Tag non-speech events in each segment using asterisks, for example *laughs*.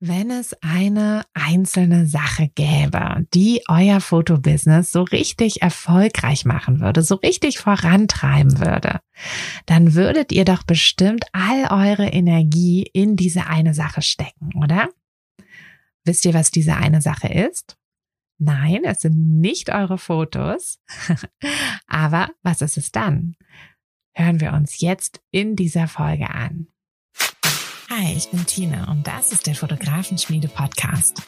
Wenn es eine einzelne Sache gäbe, die euer Fotobusiness so richtig erfolgreich machen würde, so richtig vorantreiben würde, dann würdet ihr doch bestimmt all eure Energie in diese eine Sache stecken, oder? Wisst ihr, was diese eine Sache ist? Nein, es sind nicht eure Fotos. *laughs* Aber was ist es dann? Hören wir uns jetzt in dieser Folge an. Hi, ich bin Tina und das ist der Fotografenschmiede Podcast.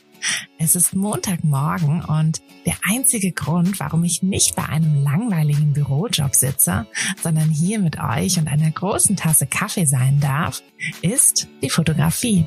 Es ist Montagmorgen und der einzige Grund, warum ich nicht bei einem langweiligen Bürojob sitze, sondern hier mit euch und einer großen Tasse Kaffee sein darf, ist die Fotografie.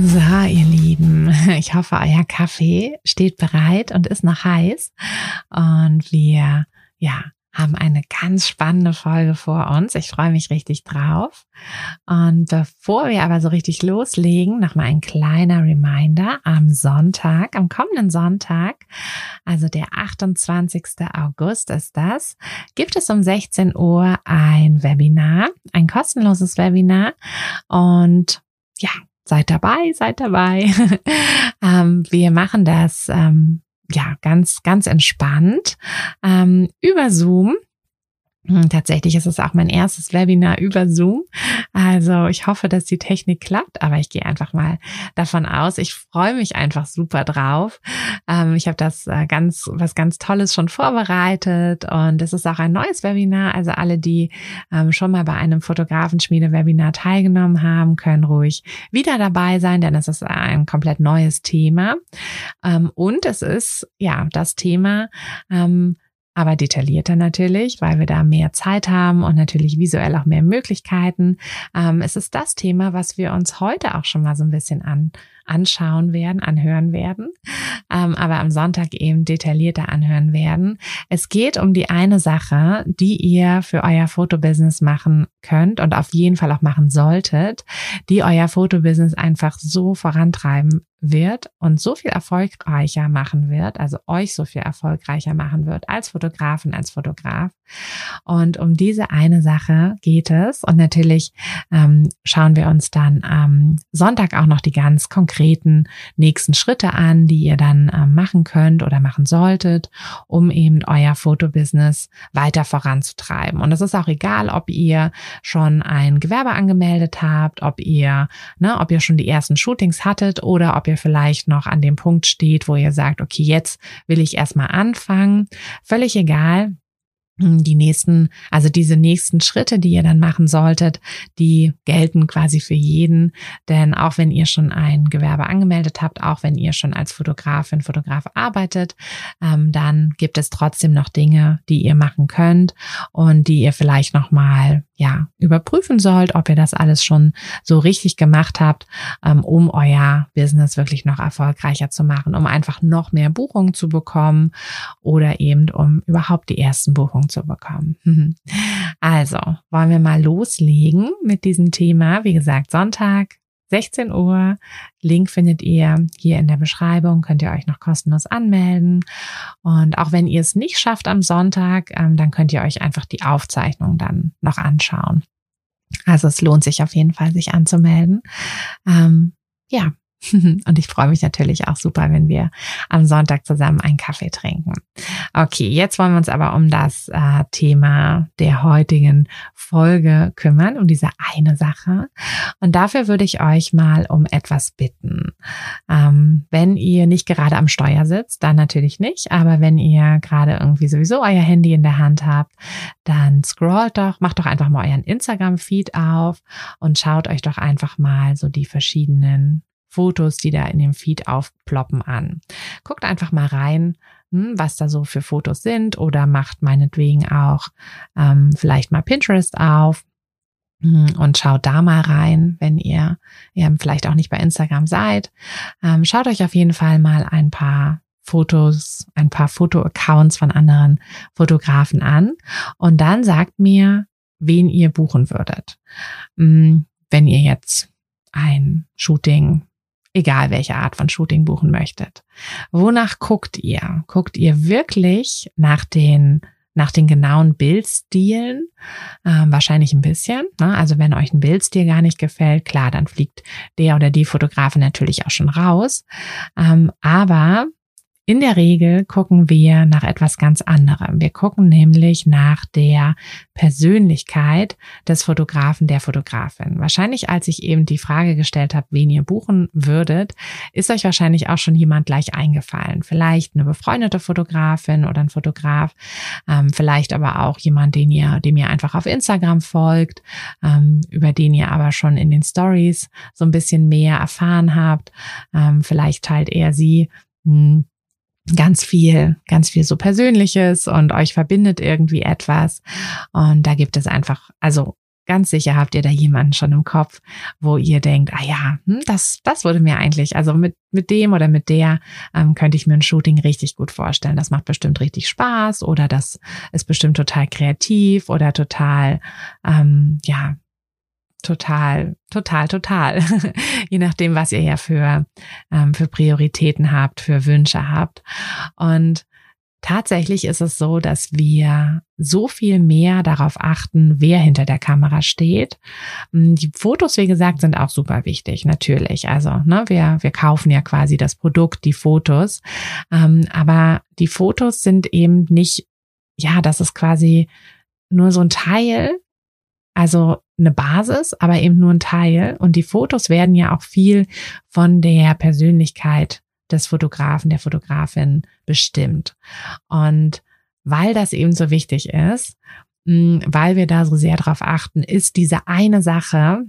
So, ihr Lieben, *laughs* ich hoffe, euer Kaffee steht bereit und ist noch heiß. Und wir, ja, haben eine ganz spannende Folge vor uns. Ich freue mich richtig drauf. Und bevor wir aber so richtig loslegen, nochmal ein kleiner Reminder. Am Sonntag, am kommenden Sonntag, also der 28. August ist das, gibt es um 16 Uhr ein Webinar, ein kostenloses Webinar. Und ja, seid dabei, seid dabei. *laughs* ähm, wir machen das ähm, ja ganz, ganz entspannt ähm, über Zoom. Hm, tatsächlich ist es auch mein erstes Webinar über Zoom. Also ich hoffe, dass die Technik klappt, aber ich gehe einfach mal davon aus. Ich freue mich einfach super drauf. Ähm, ich habe das äh, ganz, was ganz Tolles schon vorbereitet und es ist auch ein neues Webinar. Also alle, die ähm, schon mal bei einem Fotografenschmiede-Webinar teilgenommen haben, können ruhig wieder dabei sein, denn es ist ein komplett neues Thema. Ähm, und es ist ja das Thema, aber detaillierter natürlich, weil wir da mehr Zeit haben und natürlich visuell auch mehr Möglichkeiten. Ähm, es ist das Thema, was wir uns heute auch schon mal so ein bisschen an anschauen werden, anhören werden, ähm, aber am Sonntag eben detaillierter anhören werden. Es geht um die eine Sache, die ihr für euer Fotobusiness machen könnt und auf jeden Fall auch machen solltet, die euer Fotobusiness einfach so vorantreiben wird und so viel erfolgreicher machen wird, also euch so viel erfolgreicher machen wird als Fotografin, als Fotograf. Und um diese eine Sache geht es. Und natürlich ähm, schauen wir uns dann am Sonntag auch noch die ganz konkreten nächsten Schritte an, die ihr dann ähm, machen könnt oder machen solltet, um eben euer Fotobusiness weiter voranzutreiben. Und es ist auch egal, ob ihr schon ein Gewerbe angemeldet habt, ob ihr, ne, ob ihr schon die ersten Shootings hattet oder ob ihr vielleicht noch an dem Punkt steht, wo ihr sagt, okay, jetzt will ich erstmal anfangen. Völlig egal die nächsten, also diese nächsten Schritte, die ihr dann machen solltet, die gelten quasi für jeden. Denn auch wenn ihr schon ein Gewerbe angemeldet habt, auch wenn ihr schon als Fotografin, Fotograf arbeitet, ähm, dann gibt es trotzdem noch Dinge, die ihr machen könnt und die ihr vielleicht nochmal ja, überprüfen sollt, ob ihr das alles schon so richtig gemacht habt, ähm, um euer Business wirklich noch erfolgreicher zu machen, um einfach noch mehr Buchungen zu bekommen oder eben um überhaupt die ersten Buchungen zu bekommen. *laughs* Also, wollen wir mal loslegen mit diesem Thema. Wie gesagt, Sonntag, 16 Uhr. Link findet ihr hier in der Beschreibung, könnt ihr euch noch kostenlos anmelden. Und auch wenn ihr es nicht schafft am Sonntag, ähm, dann könnt ihr euch einfach die Aufzeichnung dann noch anschauen. Also es lohnt sich auf jeden Fall, sich anzumelden. Ähm, ja, *laughs* Und ich freue mich natürlich auch super, wenn wir am Sonntag zusammen einen Kaffee trinken. Okay, jetzt wollen wir uns aber um das äh, Thema der heutigen Folge kümmern, um diese eine Sache. Und dafür würde ich euch mal um etwas bitten. Ähm, wenn ihr nicht gerade am Steuer sitzt, dann natürlich nicht. Aber wenn ihr gerade irgendwie sowieso euer Handy in der Hand habt, dann scrollt doch, macht doch einfach mal euren Instagram-Feed auf und schaut euch doch einfach mal so die verschiedenen Fotos, die da in dem Feed aufploppen an. Guckt einfach mal rein, hm, was da so für Fotos sind oder macht meinetwegen auch ähm, vielleicht mal Pinterest auf hm, und schaut da mal rein, wenn ihr, ihr vielleicht auch nicht bei Instagram seid. Ähm, schaut euch auf jeden Fall mal ein paar Fotos, ein paar Foto-Accounts von anderen Fotografen an und dann sagt mir, wen ihr buchen würdet. Hm, wenn ihr jetzt ein Shooting egal welche Art von Shooting buchen möchtet. Wonach guckt ihr? Guckt ihr wirklich nach den nach den genauen Bildstilen ähm, wahrscheinlich ein bisschen. Ne? Also wenn euch ein Bildstil gar nicht gefällt, klar, dann fliegt der oder die Fotografe natürlich auch schon raus. Ähm, aber in der Regel gucken wir nach etwas ganz anderem. Wir gucken nämlich nach der Persönlichkeit des Fotografen, der Fotografin. Wahrscheinlich, als ich eben die Frage gestellt habe, wen ihr buchen würdet, ist euch wahrscheinlich auch schon jemand gleich eingefallen. Vielleicht eine befreundete Fotografin oder ein Fotograf, ähm, vielleicht aber auch jemand, den ihr, dem ihr einfach auf Instagram folgt, ähm, über den ihr aber schon in den Stories so ein bisschen mehr erfahren habt. Ähm, vielleicht teilt er sie hm, ganz viel, ganz viel so Persönliches und euch verbindet irgendwie etwas. Und da gibt es einfach, also ganz sicher habt ihr da jemanden schon im Kopf, wo ihr denkt, ah ja, hm, das, das wurde mir eigentlich, also mit, mit dem oder mit der ähm, könnte ich mir ein Shooting richtig gut vorstellen. Das macht bestimmt richtig Spaß oder das ist bestimmt total kreativ oder total, ähm, ja, total, total, total. *laughs* Je nachdem, was ihr ja für, ähm, für Prioritäten habt, für Wünsche habt. Und tatsächlich ist es so, dass wir so viel mehr darauf achten, wer hinter der Kamera steht. Mm, die Fotos, wie gesagt, sind auch super wichtig, natürlich. Also, ne, wir, wir kaufen ja quasi das Produkt, die Fotos. Ähm, aber die Fotos sind eben nicht, ja, das ist quasi nur so ein Teil also eine Basis, aber eben nur ein Teil. Und die Fotos werden ja auch viel von der Persönlichkeit des Fotografen, der Fotografin bestimmt. Und weil das eben so wichtig ist, mm, weil wir da so sehr drauf achten, ist diese eine Sache,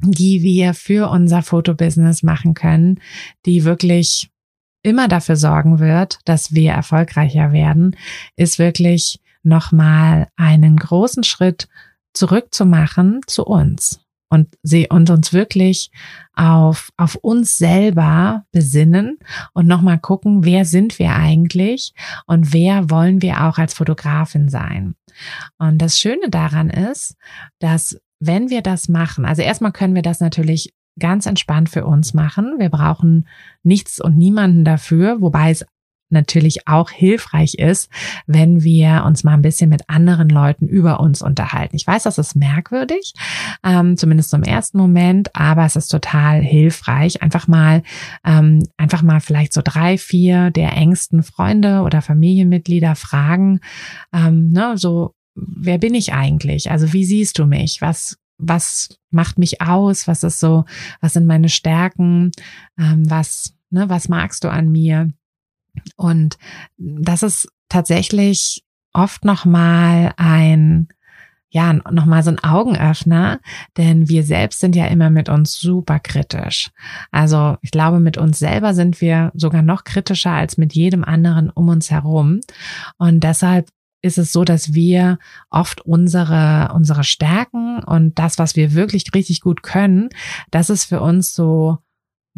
die wir für unser Fotobusiness machen können, die wirklich immer dafür sorgen wird, dass wir erfolgreicher werden, ist wirklich nochmal einen großen Schritt zurückzumachen zu uns und sie und uns wirklich auf, auf uns selber besinnen und nochmal gucken, wer sind wir eigentlich und wer wollen wir auch als Fotografin sein. Und das Schöne daran ist, dass wenn wir das machen, also erstmal können wir das natürlich ganz entspannt für uns machen. Wir brauchen nichts und niemanden dafür, wobei es natürlich auch hilfreich ist, wenn wir uns mal ein bisschen mit anderen Leuten über uns unterhalten. Ich weiß, das ist merkwürdig, ähm, zumindest im ersten Moment, aber es ist total hilfreich. Einfach mal, ähm, einfach mal vielleicht so drei, vier der engsten Freunde oder Familienmitglieder fragen, ähm, ne, so, wer bin ich eigentlich? Also wie siehst du mich? Was was macht mich aus? Was ist so? Was sind meine Stärken? Ähm, was ne, was magst du an mir? Und das ist tatsächlich oft nochmal ein, ja, nochmal so ein Augenöffner, denn wir selbst sind ja immer mit uns super kritisch. Also ich glaube, mit uns selber sind wir sogar noch kritischer als mit jedem anderen um uns herum. Und deshalb ist es so, dass wir oft unsere, unsere Stärken und das, was wir wirklich richtig gut können, das ist für uns so,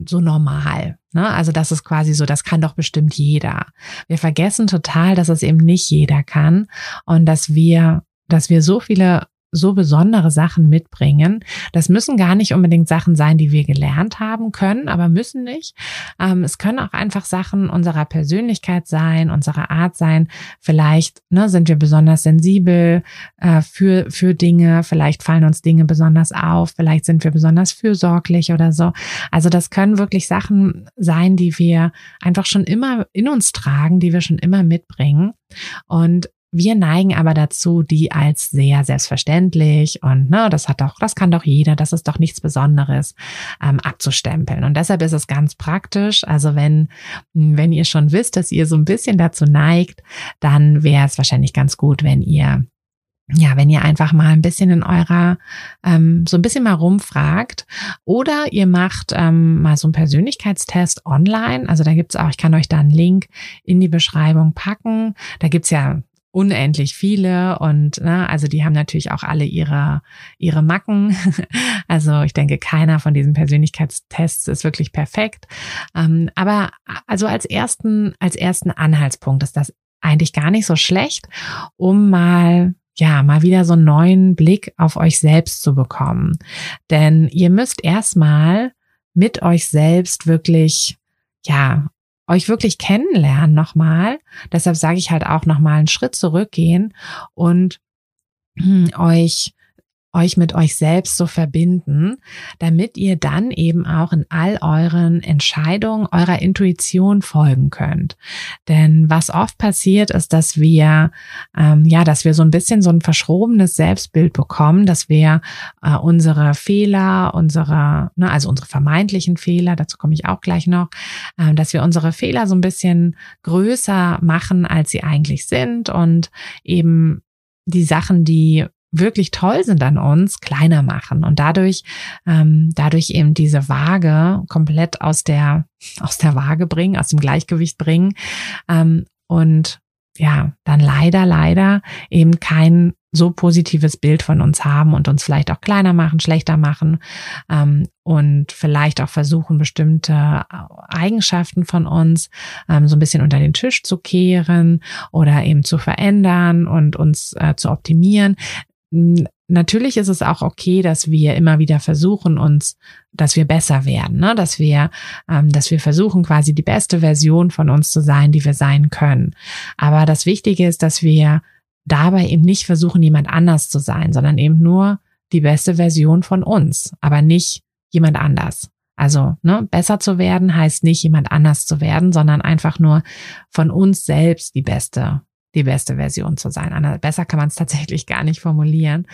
so normal. Ne? Also das ist quasi so, das kann doch bestimmt jeder. Wir vergessen total, dass es eben nicht jeder kann und dass wir, dass wir so viele so besondere Sachen mitbringen. Das müssen gar nicht unbedingt Sachen sein, die wir gelernt haben können, aber müssen nicht. Ähm, es können auch einfach Sachen unserer Persönlichkeit sein, unserer Art sein. Vielleicht ne, sind wir besonders sensibel äh, für, für Dinge, vielleicht fallen uns Dinge besonders auf, vielleicht sind wir besonders fürsorglich oder so. Also das können wirklich Sachen sein, die wir einfach schon immer in uns tragen, die wir schon immer mitbringen. Und wir neigen aber dazu, die als sehr selbstverständlich und ne, das hat doch, das kann doch jeder, das ist doch nichts Besonderes ähm, abzustempeln. Und deshalb ist es ganz praktisch. Also wenn wenn ihr schon wisst, dass ihr so ein bisschen dazu neigt, dann wäre es wahrscheinlich ganz gut, wenn ihr ja, wenn ihr einfach mal ein bisschen in eurer, ähm, so ein bisschen mal rumfragt oder ihr macht ähm, mal so einen Persönlichkeitstest online. Also da gibt's auch, ich kann euch da einen Link in die Beschreibung packen. Da gibt's ja unendlich viele und ne, also die haben natürlich auch alle ihre ihre Macken. *laughs* Also ich denke, keiner von diesen Persönlichkeitstests ist wirklich perfekt. Ähm, aber also als ersten als ersten Anhaltspunkt ist das eigentlich gar nicht so schlecht, um mal ja, mal wieder so einen neuen Blick auf euch selbst zu bekommen. Denn ihr müsst erstmal mit euch selbst wirklich ja, euch wirklich kennenlernen nochmal. Deshalb sage ich halt auch nochmal einen Schritt zurückgehen und hm, euch euch mit euch selbst so verbinden, damit ihr dann eben auch in all euren Entscheidungen eurer Intuition folgen könnt. Denn was oft passiert, ist, dass wir ähm, ja, dass wir so ein bisschen so ein verschrobenes Selbstbild bekommen, dass wir äh, unsere Fehler, unsere, ne, also unsere vermeintlichen Fehler, dazu komme ich auch gleich noch, äh, dass wir unsere Fehler so ein bisschen größer machen, als sie eigentlich sind und eben die Sachen, die wirklich toll sind an uns, kleiner machen und dadurch, ähm, dadurch eben diese Waage komplett aus der, aus der Waage bringen, aus dem Gleichgewicht bringen ähm, und ja, dann leider, leider eben kein so positives Bild von uns haben und uns vielleicht auch kleiner machen, schlechter machen ähm, und vielleicht auch versuchen, bestimmte Eigenschaften von uns ähm, so ein bisschen unter den Tisch zu kehren oder eben zu verändern und uns äh, zu optimieren. Natürlich ist es auch okay, dass wir immer wieder versuchen, uns, dass wir besser werden, ne? dass wir, ähm, dass wir versuchen, quasi die beste Version von uns zu sein, die wir sein können. Aber das Wichtige ist, dass wir dabei eben nicht versuchen, jemand anders zu sein, sondern eben nur die beste Version von uns, aber nicht jemand anders. Also ne, besser zu werden heißt nicht jemand anders zu werden, sondern einfach nur von uns selbst die beste die beste Version zu sein. Besser kann man es tatsächlich gar nicht formulieren.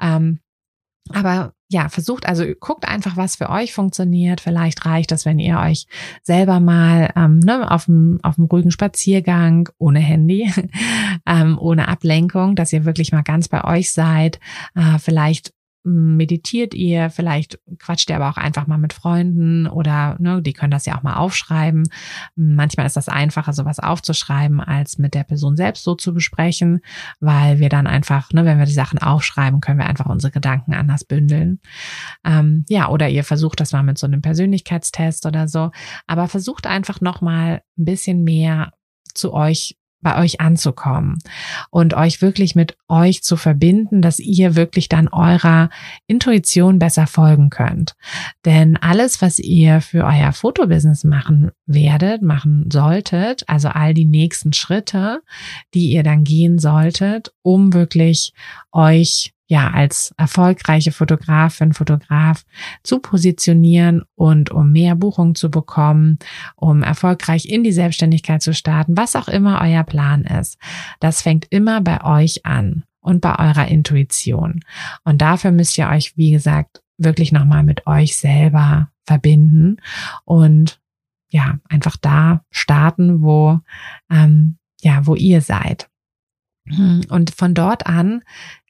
Ähm, aber ja, versucht, also guckt einfach, was für euch funktioniert. Vielleicht reicht das, wenn ihr euch selber mal ähm, ne, auf, dem, auf ruhigen Spaziergang, ohne Handy, *laughs* ähm, ohne Ablenkung, dass ihr wirklich mal ganz bei euch seid. Äh, vielleicht meditiert ihr, vielleicht quatscht ihr aber auch einfach mal mit Freunden oder ne, die können das ja auch mal aufschreiben. Manchmal ist das einfacher, sowas aufzuschreiben, als mit der Person selbst so zu besprechen, weil wir dann einfach, ne, wenn wir die Sachen aufschreiben, können wir einfach unsere Gedanken anders bündeln. Ähm, ja, oder ihr versucht das mal mit so einem Persönlichkeitstest oder so, aber versucht einfach nochmal ein bisschen mehr zu euch bei euch anzukommen und euch wirklich mit euch zu verbinden, dass ihr wirklich dann eurer Intuition besser folgen könnt. Denn alles, was ihr für euer Fotobusiness machen werdet, machen solltet, also all die nächsten Schritte, die ihr dann gehen solltet, um wirklich euch ja als erfolgreiche Fotografin, Fotograf zu positionieren und um mehr Buchungen zu bekommen, um erfolgreich in die Selbstständigkeit zu starten, was auch immer euer Plan ist. Das fängt immer bei euch an und bei eurer Intuition. Und dafür müsst ihr euch, wie gesagt, wirklich nochmal mit euch selber verbinden und ja, einfach da starten, wo, ähm, ja, wo ihr seid. Und von dort an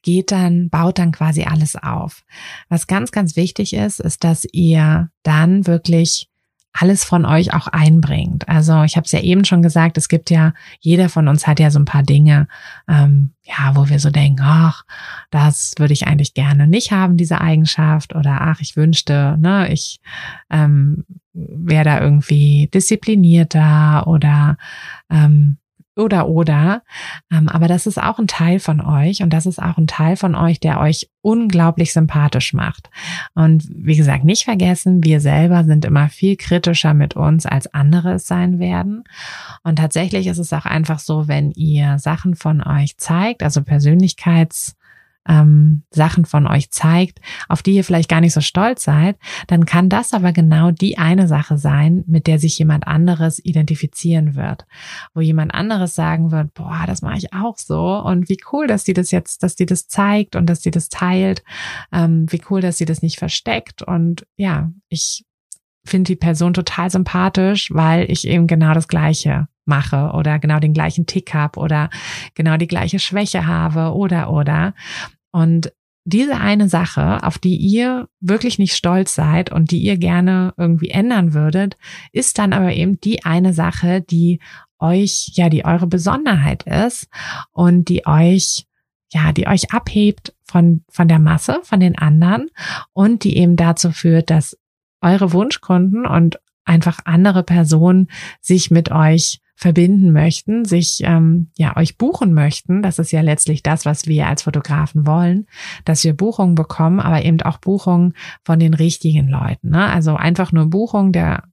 geht dann, baut dann quasi alles auf. Was ganz, ganz wichtig ist, ist, dass ihr dann wirklich alles von euch auch einbringt. Also ich habe es ja eben schon gesagt, es gibt ja, jeder von uns hat ja so ein paar Dinge, ähm, ja, wo wir so denken, ach, das würde ich eigentlich gerne nicht haben, diese Eigenschaft, oder ach, ich wünschte, ne, ich ähm, wäre da irgendwie disziplinierter oder ähm, oder oder. Ähm, aber das ist auch ein Teil von euch und das ist auch ein Teil von euch, der euch unglaublich sympathisch macht. Und wie gesagt, nicht vergessen, wir selber sind immer viel kritischer mit uns, als andere es sein werden. Und tatsächlich ist es auch einfach so, wenn ihr Sachen von euch zeigt, also Persönlichkeits ähm, Sachen von euch zeigt, auf die ihr vielleicht gar nicht so stolz seid, dann kann das aber genau die eine Sache sein, mit der sich jemand anderes identifizieren wird, wo jemand anderes sagen wird, boah, das mache ich auch so und wie cool, dass die das jetzt, dass die das zeigt und dass die das teilt, ähm, wie cool, dass sie das nicht versteckt. Und ja, ich finde die Person total sympathisch, weil ich eben genau das Gleiche mache oder genau den gleichen Tick habe oder genau die gleiche Schwäche habe oder oder. Und diese eine Sache, auf die ihr wirklich nicht stolz seid und die ihr gerne irgendwie ändern würdet, ist dann aber eben die eine Sache, die euch, ja, die eure Besonderheit ist und die euch, ja, die euch abhebt von, von der Masse, von den anderen und die eben dazu führt, dass eure Wunschkunden und einfach andere Personen sich mit euch verbinden möchten, sich ähm, ja euch buchen möchten. Das ist ja letztlich das, was wir als Fotografen wollen, dass wir Buchungen bekommen, aber eben auch Buchungen von den richtigen Leuten. Ne? Also einfach nur Buchung der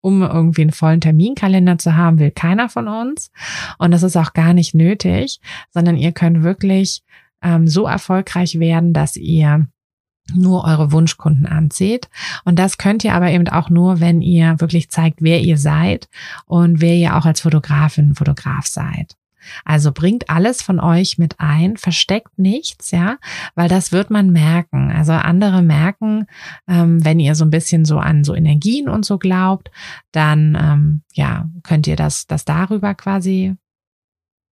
um irgendwie einen vollen Terminkalender zu haben, will keiner von uns. Und das ist auch gar nicht nötig, sondern ihr könnt wirklich ähm, so erfolgreich werden, dass ihr nur eure Wunschkunden anzieht. Und das könnt ihr aber eben auch nur, wenn ihr wirklich zeigt, wer ihr seid und wer ihr auch als Fotografin, Fotograf seid. Also bringt alles von euch mit ein, versteckt nichts, ja, weil das wird man merken. Also andere merken, ähm, wenn ihr so ein bisschen so an so Energien und so glaubt, dann ähm, ja könnt ihr das, das darüber quasi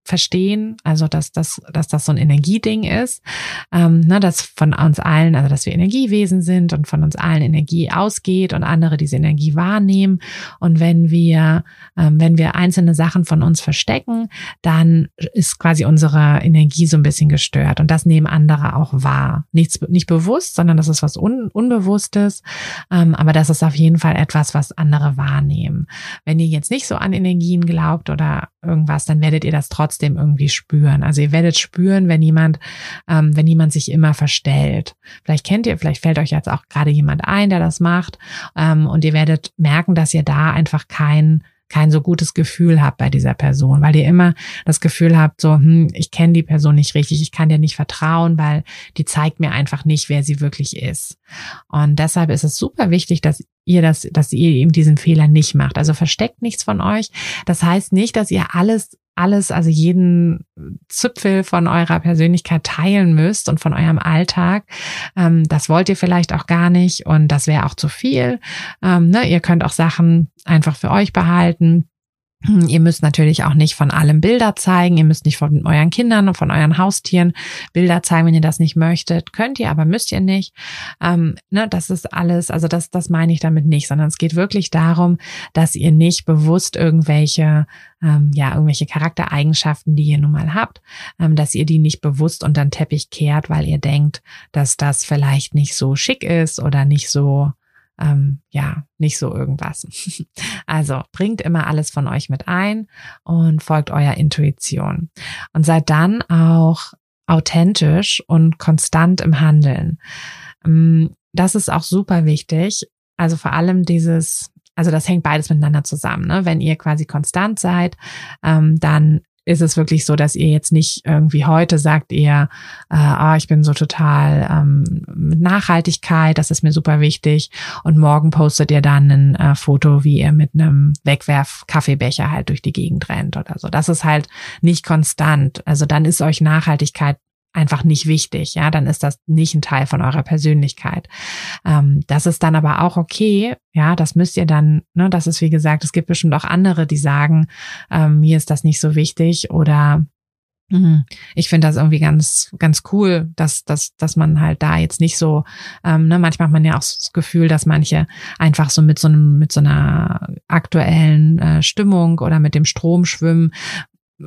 verstehen, also dass, dass, dass das so ein Energieding ist, ähm, ne, dass von uns allen, also dass wir Energiewesen sind und von uns allen Energie ausgeht und andere diese Energie wahrnehmen. Und wenn wir, ähm, wenn wir einzelne Sachen von uns verstecken, dann ist quasi unsere Energie so ein bisschen gestört. Und das nehmen andere auch wahr. Nichts, nicht bewusst, sondern das ist was Un Unbewusstes. Ähm, aber das ist auf jeden Fall etwas, was andere wahrnehmen. Wenn ihr jetzt nicht so an Energien glaubt oder irgendwas, dann werdet ihr das trotzdem irgendwie spüren. Also ihr werdet spüren, wenn jemand, ähm, wenn jemand sich immer verstellt. Vielleicht kennt ihr, vielleicht fällt euch jetzt auch gerade jemand ein, der das macht, ähm, und ihr werdet merken, dass ihr da einfach kein kein so gutes Gefühl habt bei dieser Person, weil ihr immer das Gefühl habt, so, hm, ich kenne die Person nicht richtig, ich kann dir nicht vertrauen, weil die zeigt mir einfach nicht, wer sie wirklich ist. Und deshalb ist es super wichtig, dass ihr das, dass ihr eben diesen Fehler nicht macht. Also versteckt nichts von euch. Das heißt nicht, dass ihr alles alles, also jeden Zipfel von eurer Persönlichkeit teilen müsst und von eurem Alltag. Ähm, das wollt ihr vielleicht auch gar nicht und das wäre auch zu viel. Ähm, ne? Ihr könnt auch Sachen einfach für euch behalten. Hm, ihr müsst natürlich auch nicht von allem Bilder zeigen. Ihr müsst nicht von euren Kindern und von euren Haustieren Bilder zeigen, wenn ihr das nicht möchtet. Könnt ihr, aber müsst ihr nicht. Ähm, ne, das ist alles, also das, das meine ich damit nicht, sondern es geht wirklich darum, dass ihr nicht bewusst irgendwelche, ähm, ja, irgendwelche Charaktereigenschaften, die ihr nun mal habt, ähm, dass ihr die nicht bewusst unter den Teppich kehrt, weil ihr denkt, dass das vielleicht nicht so schick ist oder nicht so ähm, ja, nicht so irgendwas. *laughs* Also bringt immer alles von euch mit ein und folgt eurer Intuition. Und seid dann auch authentisch und konstant im Handeln. Ähm, das ist auch super wichtig. Also vor allem dieses, also das hängt beides miteinander zusammen. Ne? Wenn ihr quasi konstant seid, ähm, dann ist es wirklich so, dass ihr jetzt nicht irgendwie heute sagt ihr, äh, oh, ich bin so total ähm, mit Nachhaltigkeit, das ist mir super wichtig und morgen postet ihr dann ein äh, Foto, wie ihr mit einem Wegwerf-Kaffeebecher halt durch die Gegend rennt oder so. Das ist halt nicht konstant. Also dann ist euch Nachhaltigkeit einfach nicht wichtig. Ja, dann ist das nicht ein Teil von eurer Persönlichkeit. Ähm, das ist dann aber auch okay. Ja, das müsst ihr dann, ne, das ist wie gesagt, es gibt bestimmt auch andere, die sagen, ähm, mir ist das nicht so wichtig oder Mhm. Ich finde das irgendwie ganz, ganz cool, dass, dass, dass man halt da jetzt nicht so, ähm, ne, manchmal hat man ja auch das Gefühl, dass manche einfach so mit so einem, mit so einer aktuellen äh, Stimmung oder mit dem Strom schwimmen,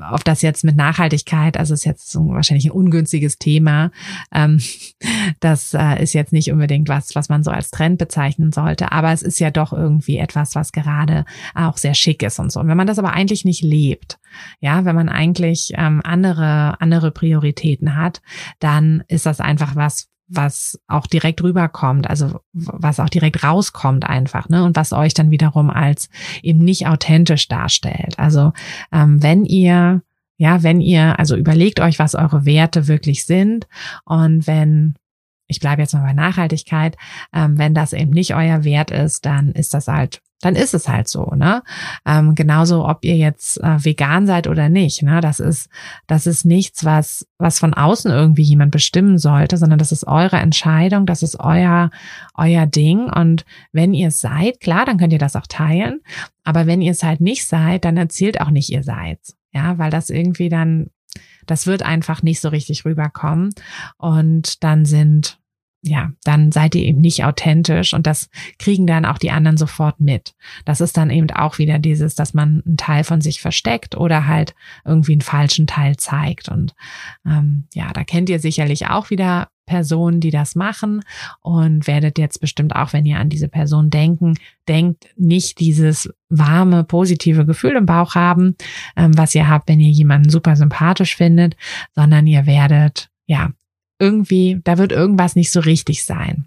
auf das jetzt mit Nachhaltigkeit, also ist jetzt so wahrscheinlich ein ungünstiges Thema. Ähm, *laughs* das äh, ist jetzt nicht unbedingt was, was man so als Trend bezeichnen sollte, aber es ist ja doch irgendwie etwas, was gerade auch sehr schick ist und so. Und wenn man das aber eigentlich nicht lebt, ja, wenn man eigentlich ähm, andere andere Prioritäten hat, dann ist das einfach was, was auch direkt rüberkommt, also was auch direkt rauskommt einfach, ne? Und was euch dann wiederum als eben nicht authentisch darstellt. Also ähm, wenn ihr, ja, wenn ihr, also überlegt euch, was eure Werte wirklich sind und wenn ich bleibe jetzt mal bei Nachhaltigkeit, ähm, wenn das eben nicht euer Wert ist, dann ist das halt dann ist es halt so, ne? Ähm, genauso, ob ihr jetzt äh, vegan seid oder nicht, ne? Das ist, das ist nichts, was, was von außen irgendwie jemand bestimmen sollte, sondern das ist eure Entscheidung, das ist euer, euer Ding. Und wenn ihr es seid, klar, dann könnt ihr das auch teilen. Aber wenn ihr es halt nicht seid, dann erzählt auch nicht, ihr seid. Ja, weil das irgendwie dann, das wird einfach nicht so richtig rüberkommen. Und dann sind ja, dann seid ihr eben nicht authentisch und das kriegen dann auch die anderen sofort mit. Das ist dann eben auch wieder dieses, dass man einen Teil von sich versteckt oder halt irgendwie einen falschen Teil zeigt. Und ähm, ja, da kennt ihr sicherlich auch wieder Personen, die das machen und werdet jetzt bestimmt auch, wenn ihr an diese Person denken, denkt, nicht dieses warme, positive Gefühl im Bauch haben, ähm, was ihr habt, wenn ihr jemanden super sympathisch findet, sondern ihr werdet ja irgendwie, da wird irgendwas nicht so richtig sein.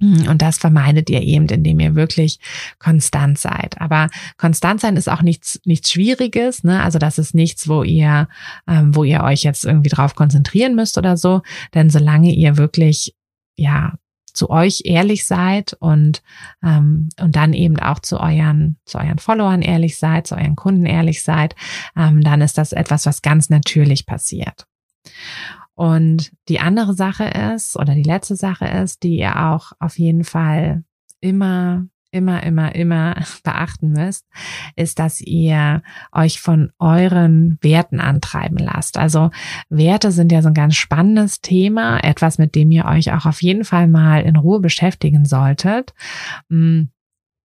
Hm, und das vermeidet ihr eben, indem ihr wirklich konstant seid. Aber konstant sein ist auch nichts, nichts Schwieriges. Ne? Also das ist nichts, wo ihr, ähm, wo ihr euch jetzt irgendwie drauf konzentrieren müsst oder so. Denn solange ihr wirklich, ja, zu euch ehrlich seid und ähm, und dann eben auch zu euren zu euren Followern ehrlich seid, zu euren Kunden ehrlich seid, ähm, dann ist das etwas, was ganz natürlich passiert. Und die andere Sache ist, oder die letzte Sache ist, die ihr auch auf jeden Fall immer, immer, immer, immer *laughs* beachten müsst, ist, dass ihr euch von euren Werten antreiben lasst. Also Werte sind ja so ein ganz spannendes Thema, etwas, mit dem ihr euch auch auf jeden Fall mal in Ruhe beschäftigen solltet. Hm,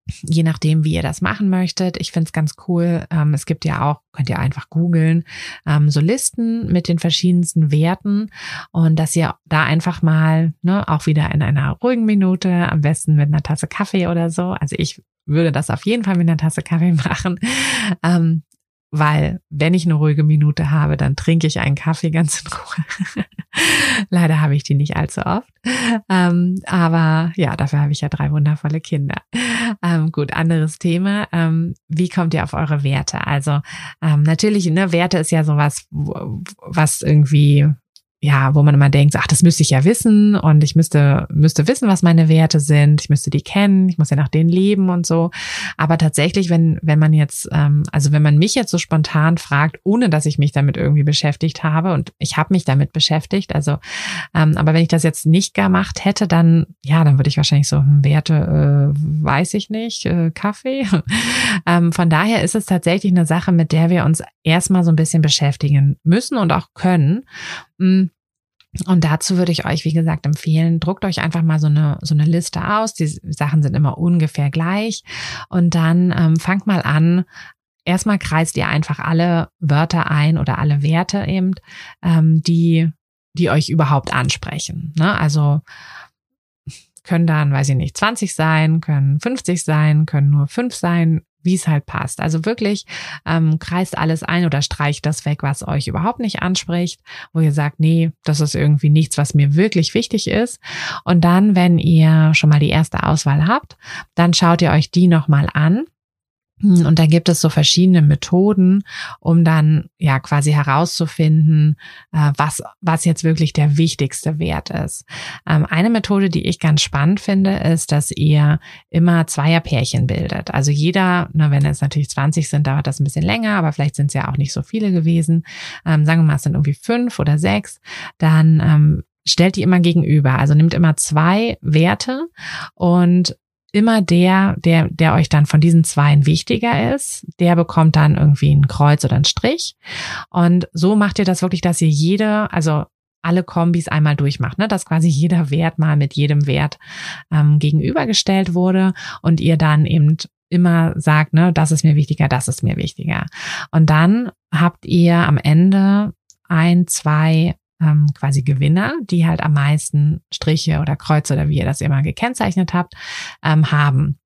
je nachdem, wie ihr das machen möchtet. Ich finde es ganz cool. Ähm, es gibt ja auch, könnt ihr einfach googeln, ähm, so Listen mit den verschiedensten Werten und dass ihr da einfach mal, ne, auch wieder in einer ruhigen Minute, am besten mit einer Tasse Kaffee oder so. Also ich würde das auf jeden Fall mit einer Tasse Kaffee *laughs* machen. Ähm, weil wenn ich eine ruhige Minute habe, dann trinke ich einen Kaffee ganz in Ruhe. *laughs* Leider habe ich die nicht allzu oft. Ähm, aber ja, dafür habe ich ja drei wundervolle Kinder. Ähm, gut, anderes Thema. Ähm, wie kommt ihr auf eure Werte? Also ähm, natürlich, ne, Werte ist ja sowas, was irgendwie ja, wo man immer denkt, ach, das müsste ich ja wissen und ich müsste, müsste wissen, was meine Werte sind, ich müsste die kennen, ich muss ja nach denen leben und so. Aber tatsächlich, wenn, wenn man jetzt, ähm, also wenn man mich jetzt so spontan fragt, ohne dass ich mich damit irgendwie beschäftigt habe und ich habe mich damit beschäftigt, also, ähm, aber wenn ich das jetzt nicht gemacht hätte, dann, ja, dann würde ich wahrscheinlich so, hm, Werte, äh, weiß ich nicht, äh, Kaffee. *laughs* ähm, von daher ist es tatsächlich eine Sache, mit der wir uns erstmal so ein bisschen beschäftigen müssen und auch können. Hm, und dazu würde ich euch, wie gesagt, empfehlen, druckt euch einfach mal so eine, so eine Liste aus. Die Sachen sind immer ungefähr gleich. Und dann ähm, fangt mal an. Erstmal kreist ihr einfach alle Wörter ein oder alle Werte eben, ähm, die, die euch überhaupt ansprechen. Ne? Also können dann, weiß ich nicht, 20 sein, können 50 sein, können nur 5 sein, wie es halt passt. Also wirklich ähm, kreist alles ein oder streicht das weg, was euch überhaupt nicht anspricht, wo ihr sagt, nee, das ist irgendwie nichts, was mir wirklich wichtig ist. Und dann, wenn ihr schon mal die erste Auswahl habt, dann schaut ihr euch die nochmal an und da gibt es so verschiedene Methoden, um dann ja quasi herauszufinden, äh, was, was jetzt wirklich der wichtigste Wert ist. Ähm, eine Methode, die ich ganz spannend finde, ist, dass ihr immer Zweierpärchen bildet. Also jeder, na, wenn es natürlich 20 sind, dauert das ein bisschen länger, aber vielleicht sind es ja auch nicht so viele gewesen. Ähm, sagen wir mal, es sind irgendwie fünf oder sechs. Dann ähm, stellt die immer gegenüber. Also nimmt immer zwei Werte und immer der, der, der euch dann von diesen zweien wichtiger ist, der bekommt dann irgendwie ein Kreuz oder ein Strich. Und so macht ihr das wirklich, dass ihr jede, also alle Kombis einmal durchmacht, ne? dass quasi jeder Wert mal mit jedem Wert ähm, gegenübergestellt wurde und ihr dann eben immer sagt, ne, das ist mir wichtiger, das ist mir wichtiger. Und dann habt ihr am Ende ein, zwei ähm, quasi Gewinner, die halt am meisten Striche oder Kreuze oder wie ihr das immer gekennzeichnet habt, ähm, haben.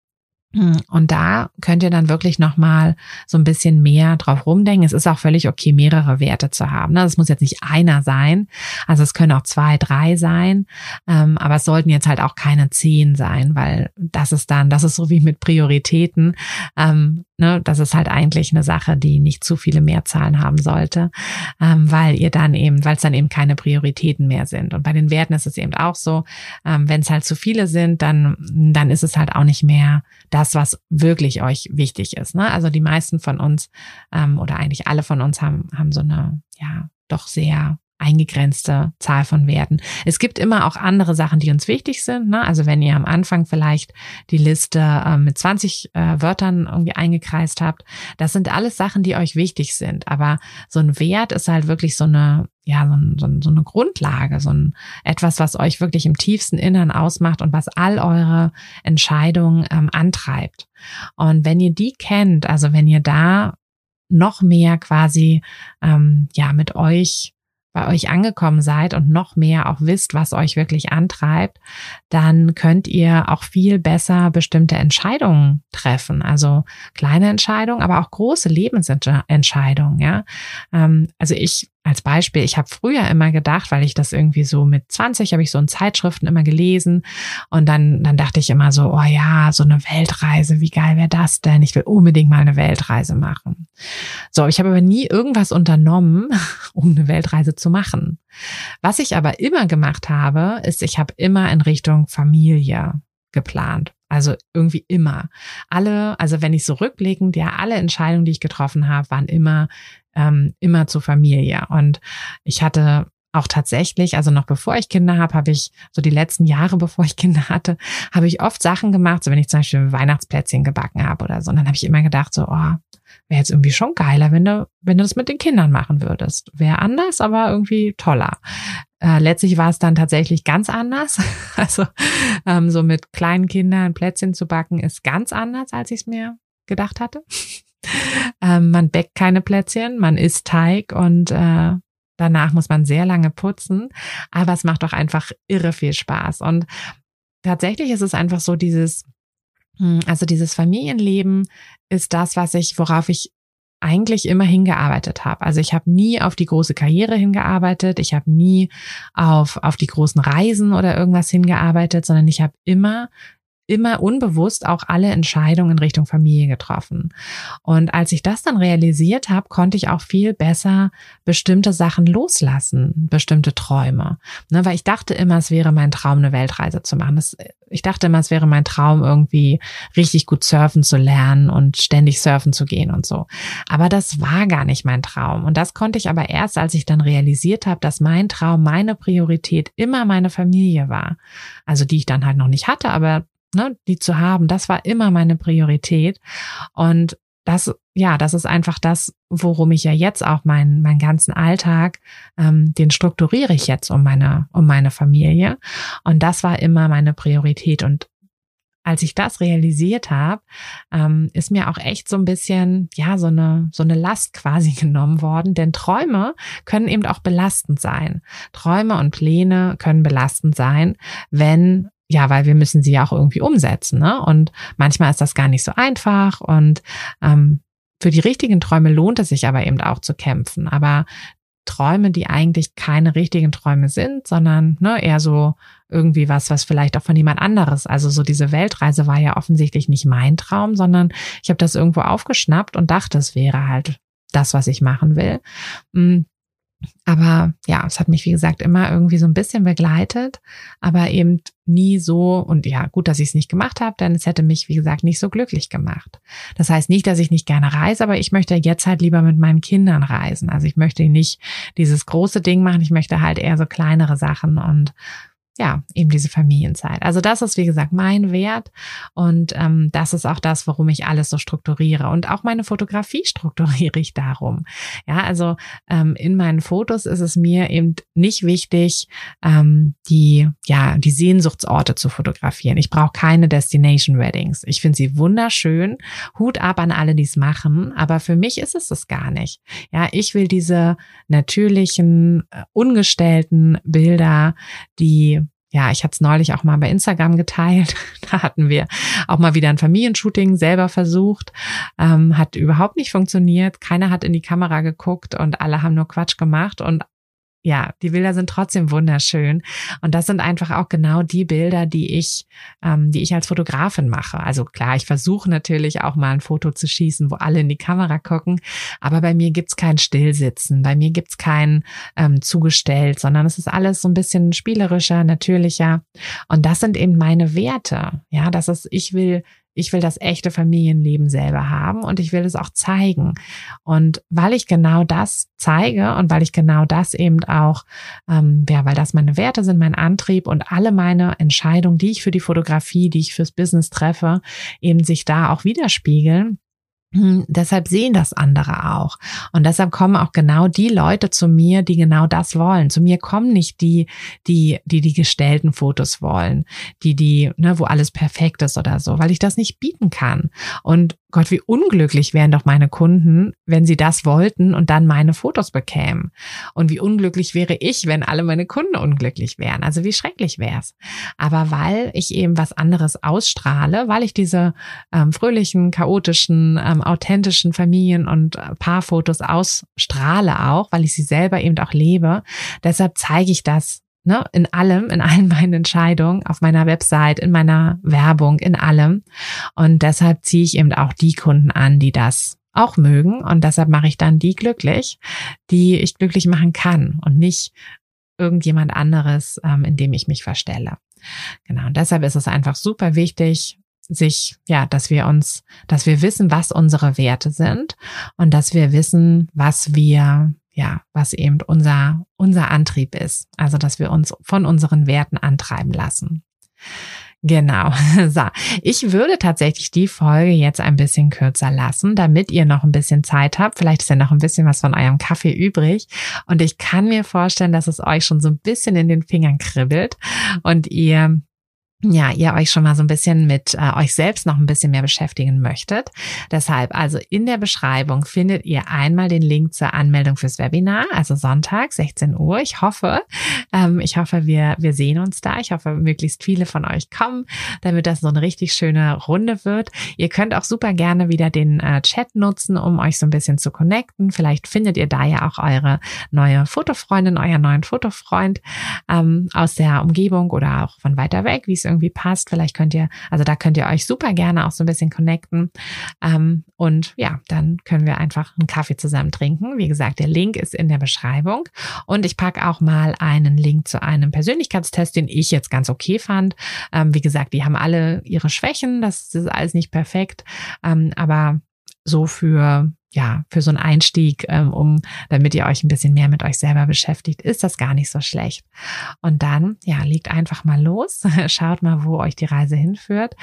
Hm, und da könnt ihr dann wirklich nochmal so ein bisschen mehr drauf rumdenken. Es ist auch völlig okay, mehrere Werte zu haben. Das ne? muss jetzt nicht einer sein. Also es können auch zwei, drei sein. Ähm, aber es sollten jetzt halt auch keine zehn sein, weil das ist dann, das ist so wie mit Prioritäten. Ne, das ist halt eigentlich eine Sache, die nicht zu viele Mehrzahlen haben sollte, ähm, weil ihr dann eben, weil es dann eben keine Prioritäten mehr sind. Und bei den Werten ist es eben auch so, ähm, wenn es halt zu viele sind, dann, dann ist es halt auch nicht mehr das, was wirklich euch wichtig ist. Ne? Also die meisten von uns ähm, oder eigentlich alle von uns haben, haben so eine, ja, doch sehr eingegrenzte Zahl von Werten. Es gibt immer auch andere Sachen, die uns wichtig sind. Ne? Also wenn ihr am Anfang vielleicht die Liste äh, mit 20 äh, Wörtern irgendwie eingekreist habt, das sind alles Sachen, die euch wichtig sind. Aber so ein Wert ist halt wirklich so eine, ja, so, ein, so eine Grundlage, so ein etwas, was euch wirklich im tiefsten Innern ausmacht und was all eure Entscheidungen ähm, antreibt. Und wenn ihr die kennt, also wenn ihr da noch mehr quasi ähm, ja mit euch bei euch angekommen seid und noch mehr auch wisst, was euch wirklich antreibt, dann könnt ihr auch viel besser bestimmte Entscheidungen treffen. Also kleine Entscheidungen, aber auch große Lebensentscheidungen. Ja, ähm, also ich als Beispiel, ich habe früher immer gedacht, weil ich das irgendwie so mit 20 habe ich so in Zeitschriften immer gelesen und dann dann dachte ich immer so, oh ja, so eine Weltreise, wie geil wäre das denn? Ich will unbedingt mal eine Weltreise machen. So, ich habe aber nie irgendwas unternommen, *laughs* um eine Weltreise zu machen. Was ich aber immer gemacht habe, ist, ich habe immer in Richtung Familie geplant. Also irgendwie immer. Alle, also wenn ich so rückblickend, ja, alle Entscheidungen, die ich getroffen habe, waren immer ähm, immer zur Familie. Und ich hatte auch tatsächlich, also noch bevor ich Kinder habe, habe ich so die letzten Jahre, *laughs* bevor ich Kinder hatte, habe ich oft Sachen gemacht, so wenn ich zum Beispiel Weihnachtsplätzchen gebacken habe oder so. Und dann habe ich immer gedacht, so, oh, wäre jetzt irgendwie schon geiler, wenn du, wenn du das mit den Kindern machen würdest. Wäre anders, aber irgendwie toller. Äh, letztlich war es dann tatsächlich ganz anders. *laughs* Also ähm, so mit kleinen Kindern Plätzchen zu backen ist ganz anders, als ich es mir gedacht hatte. *laughs* Ähm, man bäckt keine Plätzchen, man isst Teig und äh, danach muss man sehr lange putzen. Aber es macht doch einfach irre viel Spaß. Und tatsächlich ist es einfach so dieses, hm, also dieses Familienleben ist das, was ich, worauf ich eigentlich immer hingearbeitet habe. Also ich habe nie auf die große Karriere hingearbeitet, ich habe nie auf, auf die großen Reisen oder irgendwas hingearbeitet, sondern ich habe immer immer unbewusst auch alle Entscheidungen in Richtung Familie getroffen. Und als ich das dann realisiert habe, konnte ich auch viel besser bestimmte Sachen loslassen, bestimmte Träume. Ne, weil ich dachte immer, es wäre mein Traum, eine Weltreise zu machen. Das, ich dachte immer, es wäre mein Traum, irgendwie richtig gut surfen zu lernen und ständig surfen zu gehen und so. Aber das war gar nicht mein Traum. Und das konnte ich aber erst, als ich dann realisiert habe, dass mein Traum, meine Priorität immer meine Familie war. Also die ich dann halt noch nicht hatte, aber ne, die zu haben, das war immer meine Priorität. Und das, ja, das ist einfach das, worum ich ja jetzt auch meinen, meinen ganzen Alltag, ähm, den strukturiere ich jetzt um meine, um meine Familie. Und das war immer meine Priorität. Und als ich das realisiert habe, ähm, ist mir auch echt so ein bisschen, ja, so eine, so eine Last quasi *laughs* genommen worden. Denn Träume können eben auch belastend sein. Träume und Pläne können belastend sein, wenn ja, weil wir müssen sie ja auch irgendwie umsetzen. Ne? Und manchmal ist das gar nicht so einfach. Und ähm, für die richtigen Träume lohnt es sich aber eben auch zu kämpfen. Aber Träume, die eigentlich keine richtigen Träume sind, sondern ne, eher so irgendwie was, was vielleicht auch von jemand anderes. Also so diese Weltreise war ja offensichtlich nicht mein Traum, sondern ich habe das irgendwo aufgeschnappt und dachte, es wäre halt das, was ich machen will. Aber ja, es hat mich, wie gesagt, immer irgendwie so ein bisschen begleitet, aber eben nie so, und ja, gut, dass ich es nicht gemacht habe, denn es hätte mich, wie gesagt, nicht so glücklich gemacht. Das heißt nicht, dass ich nicht gerne reise, aber ich möchte jetzt halt lieber mit meinen Kindern reisen. Also ich möchte nicht dieses große Ding machen, ich möchte halt eher so kleinere Sachen und ja, eben diese Familienzeit. Also das ist, wie gesagt, mein Wert und ähm, das ist auch das, warum ich alles so strukturiere. Und auch meine Fotografie *laughs* strukturiere ich darum. Ja, also ähm, in meinen Fotos ist es mir eben nicht wichtig, ähm, die, ja, die Sehnsuchtsorte zu fotografieren. Ich brauche keine Destination Weddings. Ich finde sie wunderschön. Hut ab an alle, die es machen. Aber für mich ist es das gar nicht. Ja, ich will diese natürlichen, äh, ungestellten Bilder, die ja, ich hatte es neulich auch mal bei Instagram geteilt. *laughs* Da hatten wir auch mal wieder ein Familienshooting selber versucht. Ähm, hat überhaupt nicht funktioniert. Keiner hat in die Kamera geguckt und alle haben nur Quatsch gemacht. Und ja, die Bilder sind trotzdem wunderschön. Und das sind einfach auch genau die Bilder, die ich, ähm, die ich als Fotografin mache. Also klar, ich versuche natürlich auch mal ein Foto zu schießen, wo alle in die Kamera gucken. Aber bei mir gibt's kein Stillsitzen, bei mir gibt's kein ähm, zugestellt, sondern es ist alles so ein bisschen spielerischer, natürlicher. Und das sind eben meine Werte. Ja, das ist, ich will ich will das echte Familienleben selber haben und ich will es auch zeigen. Und weil ich genau das zeige und weil ich genau das eben auch, ähm, ja, weil das meine Werte sind, mein Antrieb und alle meine Entscheidungen, die ich für die Fotografie, die ich fürs Business treffe, eben sich da auch widerspiegeln, deshalb sehen das andere auch. Und deshalb kommen auch genau die Leute zu mir, die genau das wollen. Zu mir kommen nicht die, die, die die gestellten Fotos wollen, die, die, ne, wo alles perfekt ist oder so, weil ich das nicht bieten kann. Und Gott, wie unglücklich wären doch meine Kunden, wenn sie das wollten und dann meine Fotos bekämen. Und wie unglücklich wäre ich, wenn alle meine Kunden unglücklich wären. Also wie schrecklich wär's. Aber weil ich eben was anderes ausstrahle, weil ich diese ähm, fröhlichen, chaotischen, ähm, authentischen Familien- und äh, Paarfotos ausstrahle auch, weil ich sie selber eben auch lebe, deshalb zeige ich das ne, in allem, in allen *laughs* meinen Entscheidungen, auf meiner Website, in meiner Werbung, in allem. Und deshalb ziehe ich eben auch die Kunden an, die das auch mögen. Und deshalb mache ich dann die glücklich, die ich glücklich machen kann und nicht irgendjemand anderes, ähm, in dem ich mich verstelle. Genau. Und deshalb ist es einfach super wichtig, sich, ja, dass wir uns, dass wir wissen, was unsere Werte sind und dass wir wissen, was wir ja, was eben unser, unser Antrieb ist. Also, dass wir uns von unseren Werten antreiben lassen. Genau. *laughs* So, ich würde tatsächlich die Folge jetzt ein bisschen kürzer lassen, damit ihr noch ein bisschen Zeit habt. Vielleicht ist ja noch ein bisschen was von eurem Kaffee übrig. Und ich kann mir vorstellen, dass es euch schon so ein bisschen in den Fingern kribbelt und ihr ja, ihr euch schon mal so ein bisschen mit äh, euch selbst noch ein bisschen mehr beschäftigen möchtet. Deshalb, also in der Beschreibung findet ihr einmal den Link zur Anmeldung fürs Webinar, also Sonntag, 16 Uhr. Ich hoffe, ähm, ich hoffe, wir, wir sehen uns da. Ich hoffe, möglichst viele von euch kommen, damit das so eine richtig schöne Runde wird. Ihr könnt auch super gerne wieder den äh, Chat nutzen, um euch so ein bisschen zu connecten. Vielleicht findet ihr da ja auch eure neue Fotofreundin, euer neuen Fotofreund ähm, aus der Umgebung oder auch von weiter weg, wie es irgendwie passt. Vielleicht könnt ihr, also da könnt ihr euch super gerne auch so ein bisschen connecten. Ähm, und ja, dann können wir einfach einen Kaffee zusammen trinken. Wie gesagt, der Link ist in der Beschreibung. Und ich packe auch mal einen Link zu einem Persönlichkeitstest, den ich jetzt ganz okay fand. Ähm, wie gesagt, die haben alle ihre Schwächen. Das ist alles nicht perfekt. Ähm, aber so für ja, für so einen Einstieg, ähm, um, damit ihr euch ein bisschen mehr mit euch selber beschäftigt, ist das gar nicht so schlecht. Und dann, ja, liegt einfach mal los, *laughs* schaut mal, wo euch die Reise hinführt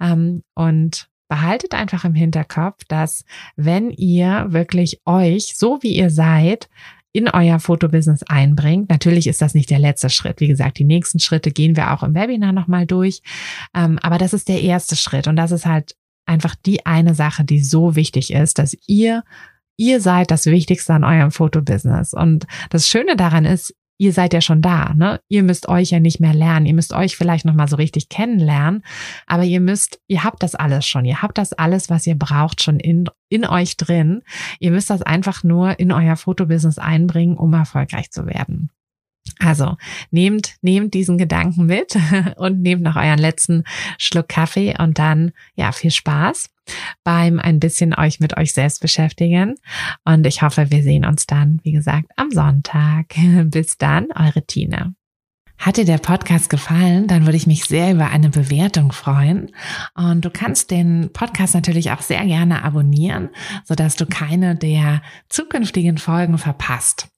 ähm, und behaltet einfach im Hinterkopf, dass wenn ihr wirklich euch, so wie ihr seid, in euer Fotobusiness einbringt. Natürlich ist das nicht der letzte Schritt. Wie gesagt, die nächsten Schritte gehen wir auch im Webinar nochmal durch. Ähm, aber das ist der erste Schritt und das ist halt einfach die eine Sache, die so wichtig ist, dass ihr, ihr seid das Wichtigste an eurem Fotobusiness. Und das Schöne daran ist, ihr seid ja schon da, ne? Ihr müsst euch ja nicht mehr lernen. Ihr müsst euch vielleicht noch mal so richtig kennenlernen, aber ihr müsst, ihr habt das alles schon. Ihr habt das alles, was ihr braucht, schon in, in euch drin. Ihr müsst das einfach nur in euer Fotobusiness einbringen, um erfolgreich zu werden. Also nehmt, nehmt diesen Gedanken mit *laughs* und nehmt noch euren letzten Schluck Kaffee und dann, ja, viel Spaß beim ein bisschen euch mit euch selbst beschäftigen. Und ich hoffe, wir sehen uns dann, wie gesagt, am Sonntag. *laughs* Bis dann, eure Tina. Hat dir der Podcast gefallen, dann würde ich mich sehr über eine Bewertung freuen. Und du kannst den Podcast natürlich auch sehr gerne abonnieren, sodass du keine der zukünftigen Folgen verpasst.